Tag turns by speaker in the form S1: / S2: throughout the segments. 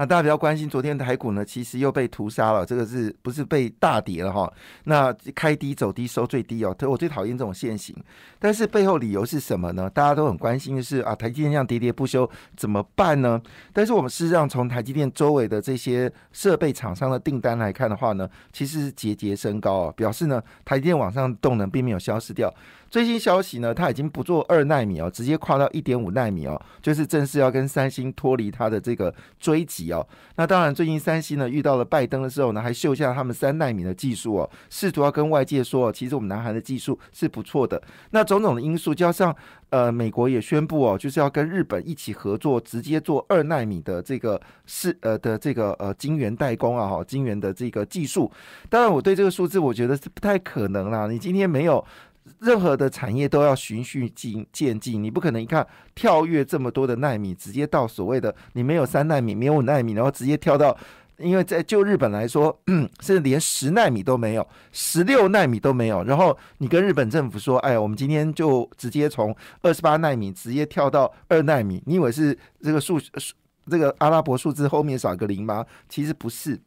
S1: 那大家比较关心，昨天台股呢，其实又被屠杀了，这个是不是被大跌了哈？那开低走低收最低哦，我最讨厌这种现形。但是背后理由是什么呢？大家都很关心的是啊，台积电这样喋喋不休怎么办呢？但是我们事实上从台积电周围的这些设备厂商的订单来看的话呢，其实是节节升高啊，表示呢台积电往上动能并没有消失掉。最新消息呢，它已经不做二纳米哦，直接跨到一点五纳米哦，就是正式要跟三星脱离它的这个追击哦。那当然，最近三星呢遇到了拜登的时候呢，还秀下他们三纳米的技术哦，试图要跟外界说，其实我们南韩的技术是不错的。那种种的因素加上，呃，美国也宣布哦，就是要跟日本一起合作，直接做二纳米的这个是呃的这个呃晶圆代工啊，哈，晶圆的这个技术。当然，我对这个数字我觉得是不太可能啦。你今天没有。任何的产业都要循序进渐进，你不可能一看跳跃这么多的纳米，直接到所谓的你没有三纳米，没有五纳米，然后直接跳到，因为在就日本来说，甚至连十纳米都没有，十六纳米都没有，然后你跟日本政府说，哎，我们今天就直接从二十八纳米直接跳到二纳米，你以为是这个数数这个阿拉伯数字后面少一个零吗？其实不是。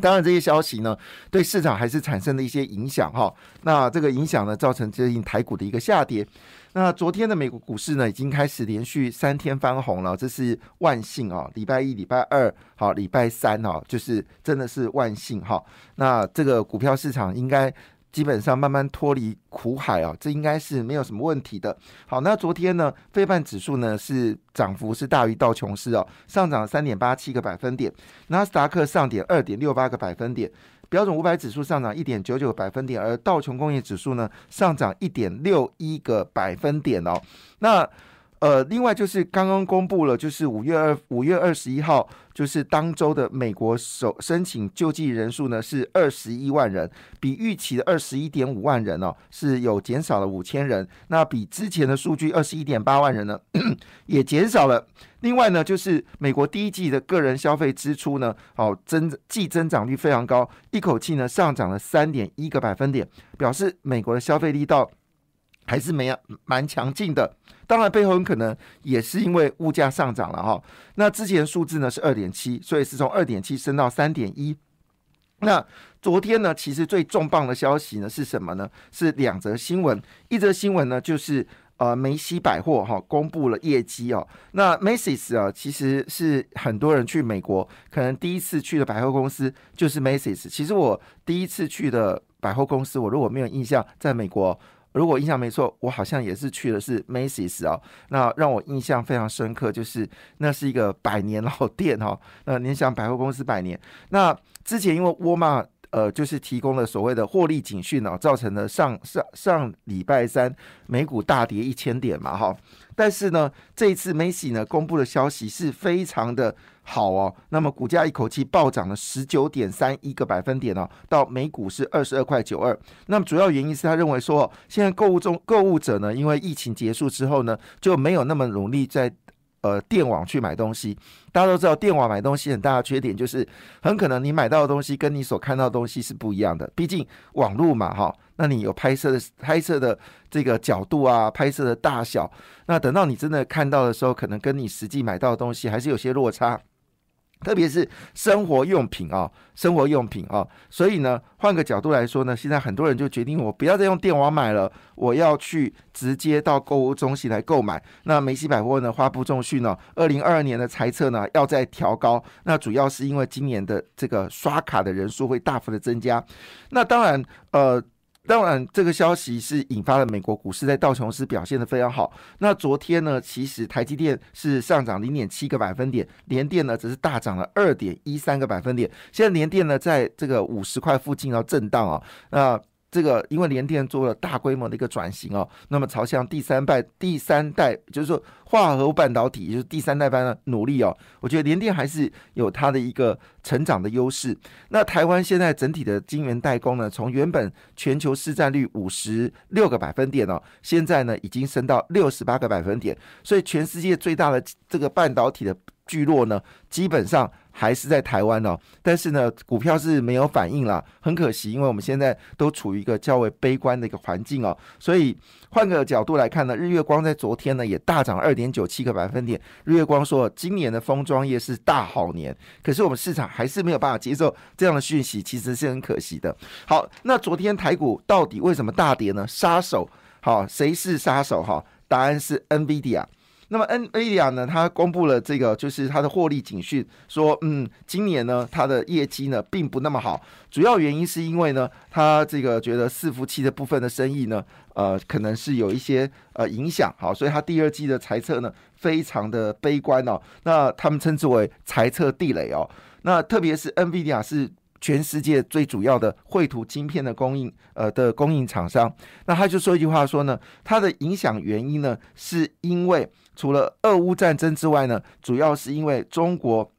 S1: 当然，这些消息呢，对市场还是产生了一些影响哈。那这个影响呢，造成最近台股的一个下跌。那昨天的美国股市呢，已经开始连续三天翻红了，这是万幸啊！礼拜一、礼拜二，好，礼拜三哦，就是真的是万幸哈。那这个股票市场应该。基本上慢慢脱离苦海啊，这应该是没有什么问题的。好，那昨天呢，非半指数呢是涨幅是大于道琼斯哦，上涨三点八七个百分点，纳斯达克上点二点六八个百分点，标准五百指数上涨一点九九百分点，而道琼工业指数呢上涨一点六一个百分点哦。那呃，另外就是刚刚公布了，就是五月二五月二十一号，就是当周的美国首申请救济人数呢是二十一万人，比预期的二十一点五万人哦是有减少了五千人，那比之前的数据二十一点八万人呢 也减少了。另外呢，就是美国第一季的个人消费支出呢，哦增季增长率非常高，一口气呢上涨了三点一个百分点，表示美国的消费力道。还是没蛮强劲的，当然背后很可能也是因为物价上涨了哈。那之前数字呢是二点七，所以是从二点七升到三点一。那昨天呢，其实最重磅的消息呢是什么呢？是两则新闻，一则新闻呢就是呃梅西百货哈公布了业绩哦。那 Macy's 啊，其实是很多人去美国可能第一次去的百货公司就是 Macy's。其实我第一次去的百货公司，我如果没有印象，在美国。如果印象没错，我好像也是去的是 Macy's 哦。那让我印象非常深刻，就是那是一个百年老店哈。那联想百货公司百年。那之前因为沃尔玛呃，就是提供了所谓的获利警讯哦，造成了上上上礼拜三美股大跌一千点嘛哈。但是呢，这一次 Macy 呢公布的消息是非常的好哦，那么股价一口气暴涨了十九点三一个百分点哦，到每股是二十二块九二。那么主要原因是他认为说，现在购物中购物者呢，因为疫情结束之后呢，就没有那么努力在。呃，电网去买东西，大家都知道电网买东西很大的缺点就是，很可能你买到的东西跟你所看到的东西是不一样的。毕竟网络嘛，哈，那你有拍摄的拍摄的这个角度啊，拍摄的大小，那等到你真的看到的时候，可能跟你实际买到的东西还是有些落差。特别是生活用品啊，生活用品啊，所以呢，换个角度来说呢，现在很多人就决定我不要再用电网买了，我要去直接到购物中心来购买。那梅西百货呢，发布重讯呢，二零二二年的猜测呢要再调高，那主要是因为今年的这个刷卡的人数会大幅的增加。那当然，呃。当然，这个消息是引发了美国股市在道琼斯表现的非常好。那昨天呢，其实台积电是上涨零点七个百分点，联电呢只是大涨了二点一三个百分点。现在联电呢在这个五十块附近要震荡啊，那。这个因为联电做了大规模的一个转型哦，那么朝向第三代、第三代，就是说化合物半导体，就是第三代般的努力哦。我觉得联电还是有它的一个成长的优势。那台湾现在整体的晶圆代工呢，从原本全球市占率五十六个百分点哦，现在呢已经升到六十八个百分点，所以全世界最大的这个半导体的聚落呢，基本上还是在台湾哦。但是呢，股票是没有反应了，很可惜，因为我们现在都处于一个较为悲观的一个环境哦。所以换个角度来看呢，日月光在昨天呢也大涨二点九七个百分点。日月光说，今年的封装业是大好年，可是我们市场还是没有办法接受这样的讯息，其实是很可惜的。好，那昨天台股到底为什么大跌呢？杀手，好，谁是杀手？哈，答案是 NVIDIA。那么 NVIDIA 呢，它公布了这个就是它的获利警讯，说嗯，今年呢它的业绩呢并不那么好，主要原因是因为呢，它这个觉得伺服器的部分的生意呢，呃，可能是有一些呃影响，好，所以它第二季的财测呢非常的悲观哦，那他们称之为财测地雷哦，那特别是 NVIDIA 是。全世界最主要的绘图晶片的供应，呃的供应厂商，那他就说一句话说呢，它的影响原因呢，是因为除了俄乌战争之外呢，主要是因为中国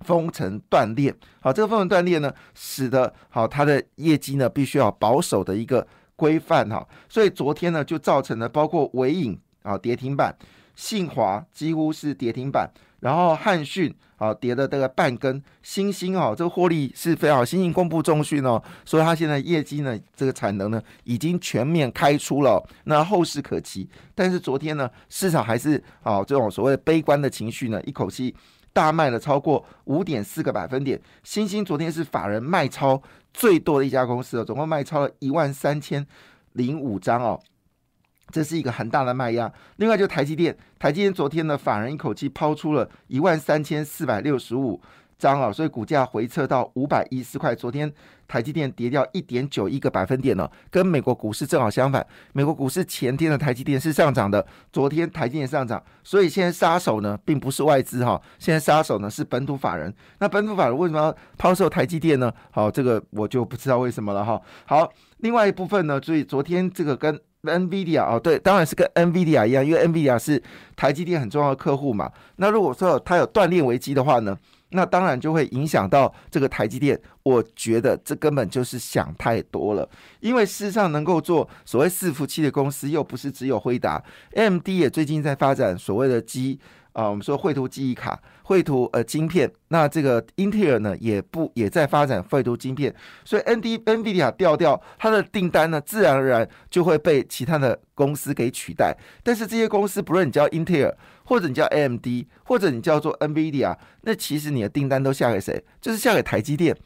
S1: 封城断裂，好，这个封城断裂呢，使得好它的业绩呢，必须要保守的一个规范。哈，所以昨天呢，就造成了包括伟影啊跌停板，信华几乎是跌停板。然后汉讯啊跌了这个半根，星星哦，这个获利是非常好。星星公布重讯哦，所以它现在业绩呢，这个产能呢已经全面开出了，那后市可期。但是昨天呢，市场还是啊这种所谓悲观的情绪呢，一口气大卖了超过五点四个百分点。星星昨天是法人卖超最多的一家公司哦，总共卖超了一万三千零五张哦。这是一个很大的卖压。另外，就台积电，台积电昨天呢，法人一口气抛出了一万三千四百六十五张啊，所以股价回撤到五百一十块。昨天台积电跌掉一点九一个百分点呢，跟美国股市正好相反。美国股市前天的台积电是上涨的，昨天台积电上涨，所以现在杀手呢，并不是外资哈，现在杀手呢是本土法人。那本土法人为什么要抛售台积电呢？好，这个我就不知道为什么了哈。好，另外一部分呢，所以昨天这个跟 NVIDIA 哦，对，当然是跟 NVIDIA 一样，因为 NVIDIA 是台积电很重要的客户嘛。那如果说它有断裂危机的话呢，那当然就会影响到这个台积电。我觉得这根本就是想太多了，因为事实上能够做所谓伺服器的公司，又不是只有辉达，AMD 也最近在发展所谓的机。啊，我们说绘图记忆卡、绘图呃晶片，那这个英特尔呢也不也在发展绘图晶片，所以 N D NVIDIA 调调它的订单呢，自然而然就会被其他的公司给取代。但是这些公司，不论你叫英特尔，或者你叫 AMD，或者你叫做 NVIDIA，那其实你的订单都下给谁？就是下给台积电。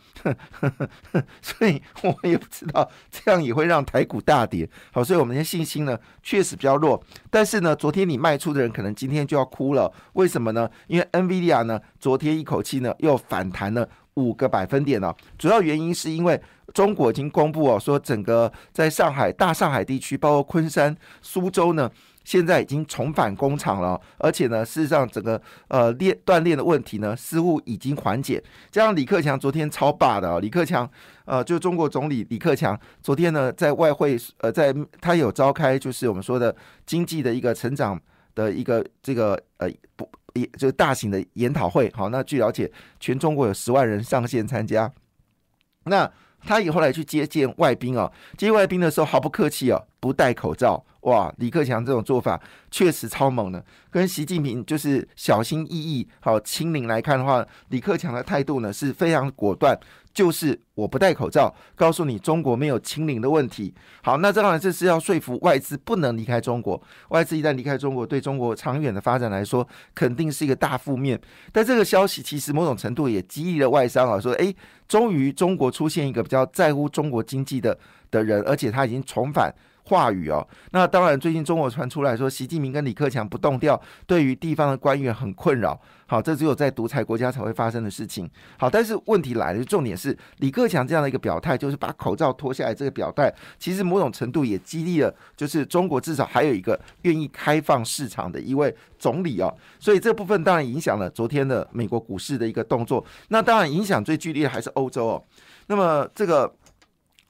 S1: 所以我也不知道这样也会让台股大跌。好，所以我们的信心呢确实比较弱。但是呢，昨天你卖出的人可能今天就要哭了。为什么呢？因为 NVIDIA 呢昨天一口气呢又反弹了五个百分点了。主要原因是因为中国已经公布哦，说整个在上海大上海地区，包括昆山、苏州呢。现在已经重返工厂了，而且呢，事实上整个呃链断链的问题呢，似乎已经缓解。加上李克强昨天超霸的，李克强呃，就中国总理李克强昨天呢，在外汇呃，在他有召开就是我们说的经济的一个成长的一个这个呃不也就是大型的研讨会。好，那据了解，全中国有十万人上线参加。那他以后来去接见外宾啊，接外宾的时候毫不客气啊，不戴口罩。哇，李克强这种做法确实超猛的，跟习近平就是小心翼翼、好清零来看的话，李克强的态度呢是非常果断，就是我不戴口罩，告诉你中国没有清零的问题。好，那当然这是要说服外资不能离开中国，外资一旦离开中国，对中国长远的发展来说肯定是一个大负面。但这个消息其实某种程度也激励了外商啊，说诶，终于中国出现一个比较在乎中国经济的的人，而且他已经重返。话语哦，那当然，最近中国传出来说，习近平跟李克强不动调，对于地方的官员很困扰。好，这只有在独裁国家才会发生的事情。好，但是问题来了，重点是李克强这样的一个表态，就是把口罩脱下来，这个表态其实某种程度也激励了，就是中国至少还有一个愿意开放市场的一位总理哦。所以这部分当然影响了昨天的美国股市的一个动作。那当然影响最剧烈的还是欧洲哦。那么这个。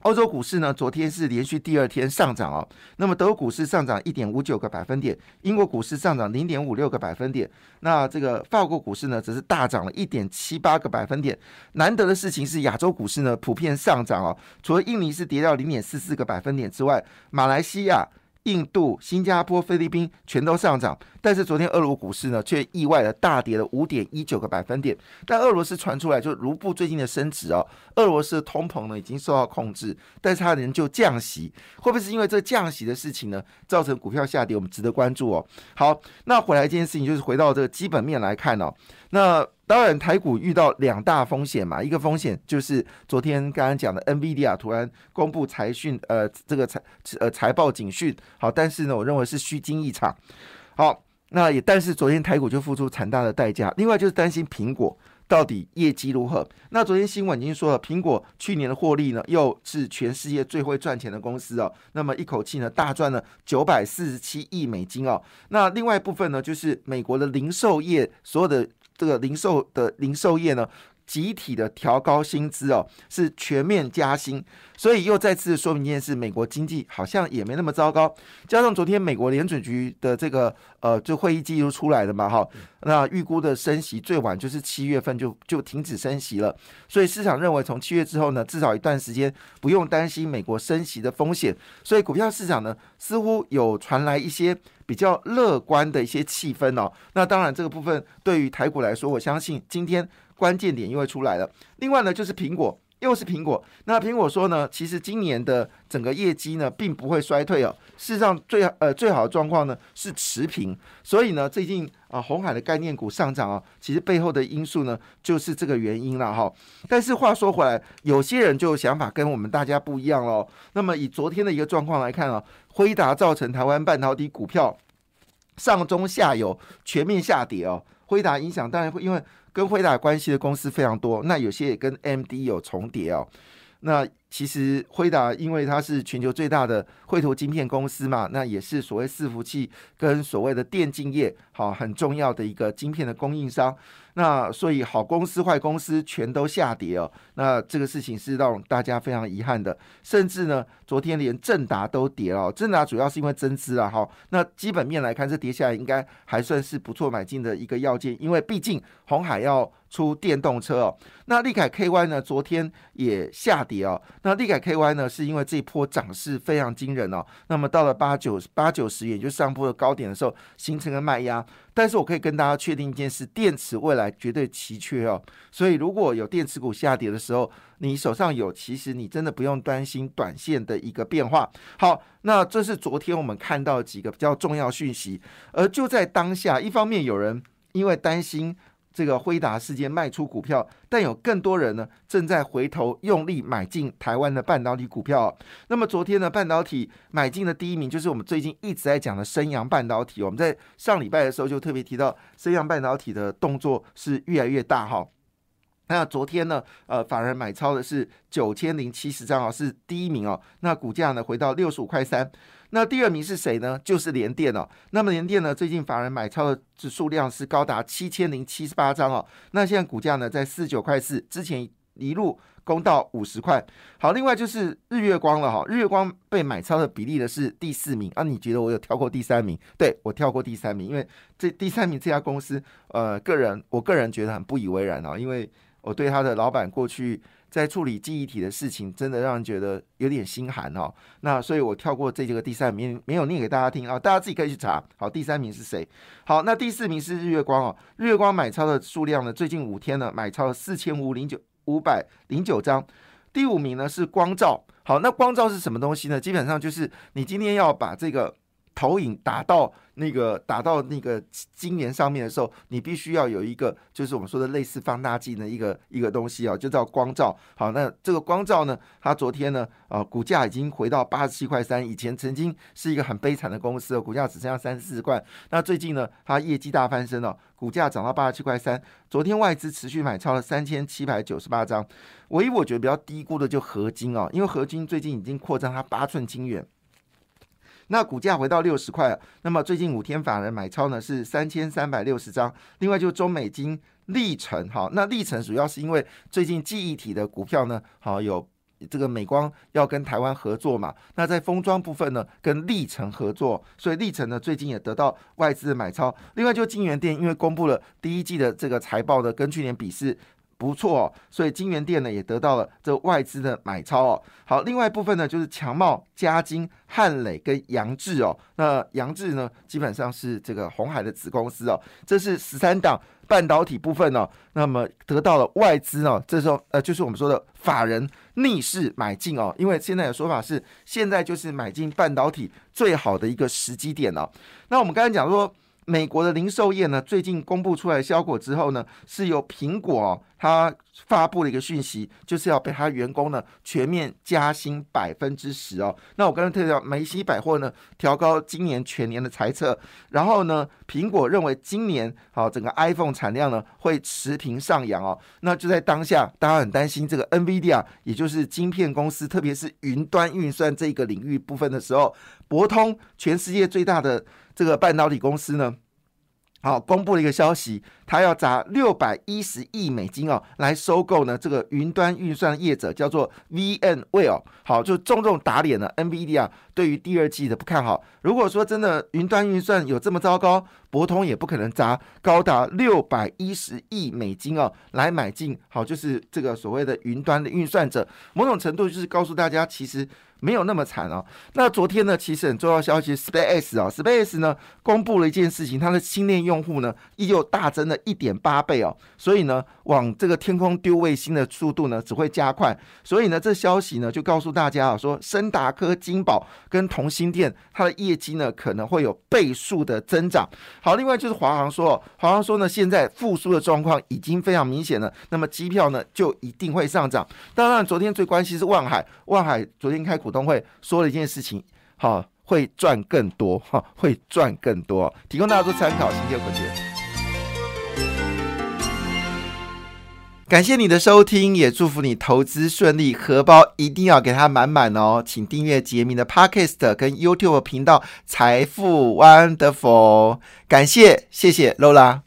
S1: 欧洲股市呢，昨天是连续第二天上涨哦。那么德国股市上涨一点五九个百分点，英国股市上涨零点五六个百分点。那这个法国股市呢，则是大涨了一点七八个百分点。难得的事情是，亚洲股市呢普遍上涨哦。除了印尼是跌到零点四四个百分点之外，马来西亚、印度、新加坡、菲律宾全都上涨，但是昨天俄罗股市呢却意外的大跌了五点一九个百分点。但俄罗斯传出来就卢布最近的升值哦，俄罗斯的通膨呢已经受到控制，但是它仍旧降息，会不会是因为这降息的事情呢造成股票下跌？我们值得关注哦。好，那回来一件事情就是回到这个基本面来看哦，那。当然，台股遇到两大风险嘛，一个风险就是昨天刚刚讲的 NVIDIA 突然公布财讯，呃，这个财呃财报警讯，好，但是呢，我认为是虚惊一场。好，那也但是昨天台股就付出惨大的代价。另外就是担心苹果到底业绩如何。那昨天新闻已经说了，苹果去年的获利呢，又是全世界最会赚钱的公司哦。那么一口气呢，大赚了九百四十七亿美金哦。那另外一部分呢，就是美国的零售业所有的。这个零售的零售业呢，集体的调高薪资哦，是全面加薪，所以又再次说明一件事：美国经济好像也没那么糟糕。加上昨天美国联准局的这个呃，就会议记录出来的嘛，哈，那预估的升息最晚就是七月份就就停止升息了，所以市场认为从七月之后呢，至少一段时间不用担心美国升息的风险，所以股票市场呢，似乎有传来一些。比较乐观的一些气氛哦，那当然这个部分对于台股来说，我相信今天关键点又会出来了。另外呢，就是苹果，又是苹果。那苹果说呢，其实今年的整个业绩呢，并不会衰退哦。事实上，最呃最好的状况呢是持平。所以呢，最近啊，红海的概念股上涨啊，其实背后的因素呢，就是这个原因了哈。但是话说回来，有些人就想法跟我们大家不一样喽。那么以昨天的一个状况来看啊。辉达造成台湾半导体股票上中下游全面下跌哦。辉达影响当然会因为跟辉达关系的公司非常多，那有些也跟 MD 有重叠哦。那其实辉达因为它是全球最大的绘图晶片公司嘛，那也是所谓伺服器跟所谓的电竞业好很重要的一个晶片的供应商。那所以好公司坏公司全都下跌哦，那这个事情是让大家非常遗憾的，甚至呢，昨天连正达都跌了。正达主要是因为增资了哈，那基本面来看，这跌下来应该还算是不错买进的一个要件，因为毕竟红海要出电动车哦。那利凯 KY 呢，昨天也下跌哦。那利凯 KY 呢，是因为这一波涨势非常惊人哦，那么到了八九八九十元，就上波的高点的时候，形成了卖压。但是我可以跟大家确定一件事：电池未来绝对奇缺哦。所以如果有电池股下跌的时候，你手上有，其实你真的不用担心短线的一个变化。好，那这是昨天我们看到几个比较重要讯息。而就在当下，一方面有人因为担心。这个辉达事件卖出股票，但有更多人呢正在回头用力买进台湾的半导体股票。那么昨天呢，半导体买进的第一名就是我们最近一直在讲的升阳半导体。我们在上礼拜的时候就特别提到，升阳半导体的动作是越来越大哈。那昨天呢，呃，法人买超的是九千零七十张啊，是第一名哦。那股价呢回到六十五块三。那第二名是谁呢？就是联电哦。那么联电呢，最近法人买超的数量是高达七千零七十八张哦。那现在股价呢在四九块四，之前一路攻到五十块。好，另外就是日月光了哈。日月光被买超的比例呢是第四名啊。你觉得我有跳过第三名？对我跳过第三名，因为这第三名这家公司，呃，个人我个人觉得很不以为然啊，因为。我对他的老板过去在处理记忆体的事情，真的让人觉得有点心寒哦。那所以我跳过这几个第三名，没有念给大家听啊，大家自己可以去查。好，第三名是谁？好，那第四名是日月光哦。日月光买超的数量呢，最近五天呢买超了四千五零九五百零九张。第五名呢是光照。好，那光照是什么东西呢？基本上就是你今天要把这个。投影打到那个打到那个晶圆上面的时候，你必须要有一个，就是我们说的类似放大镜的一个一个东西啊，就叫光照。好，那这个光照呢，它昨天呢，啊，股价已经回到八十七块三，以前曾经是一个很悲惨的公司，股价只剩下三四块。那最近呢，它业绩大翻身了，股价涨到八十七块三。昨天外资持续买超了三千七百九十八张。唯一我觉得比较低估的就合金哦，因为合金最近已经扩张它八寸晶圆。那股价回到六十块，那么最近五天法人买超呢是三千三百六十张，另外就中美金历程哈，那历程主要是因为最近记忆体的股票呢，好有这个美光要跟台湾合作嘛，那在封装部分呢跟历程合作，所以历程呢最近也得到外资的买超，另外就金源店因为公布了第一季的这个财报的跟去年比是。不错哦，所以金源店呢也得到了这外资的买超哦。好，另外一部分呢就是强茂、嘉金、汉磊跟杨志哦。那杨志呢基本上是这个红海的子公司哦，这是十三档半导体部分哦。那么得到了外资哦，这时候呃就是我们说的法人逆势买进哦，因为现在的说法是现在就是买进半导体最好的一个时机点哦。那我们刚才讲说。美国的零售业呢，最近公布出来效果之后呢，是由苹果哦，它发布了一个讯息，就是要被它员工呢全面加薪百分之十哦。那我刚才特别梅西百货呢调高今年全年的财测，然后呢，苹果认为今年好整个 iPhone 产量呢会持平上扬哦。那就在当下，大家很担心这个 NVIDIA，也就是晶片公司，特别是云端运算这个领域部分的时候，博通全世界最大的。这个半导体公司呢，好公布了一个消息，它要砸六百一十亿美金哦，来收购呢这个云端运算业者，叫做 VMware。好，就重重打脸了 NVIDIA 对于第二季的不看好。如果说真的云端运算有这么糟糕，博通也不可能砸高达六百一十亿美金哦，来买进。好，就是这个所谓的云端的运算者，某种程度就是告诉大家，其实。没有那么惨哦。那昨天呢，其实很重要消息，Space 啊，Space 呢公布了一件事情，它的新链用户呢依旧大增了一点八倍哦。所以呢，往这个天空丢卫星的速度呢只会加快。所以呢，这消息呢就告诉大家啊，说深达科、金宝跟同心店它的业绩呢可能会有倍数的增长。好，另外就是华航说，华航说呢现在复苏的状况已经非常明显了，那么机票呢就一定会上涨。当然，昨天最关心是万海，万海昨天开股东会说了一件事情，好，会赚更多，哈，会赚更多，提供大家做参考。新天回见。感谢你的收听，也祝福你投资顺利，荷包一定要给它满满哦。请订阅杰明的 Podcast 跟 YouTube 频道财富 Wonderful，感谢，谢谢 Lola。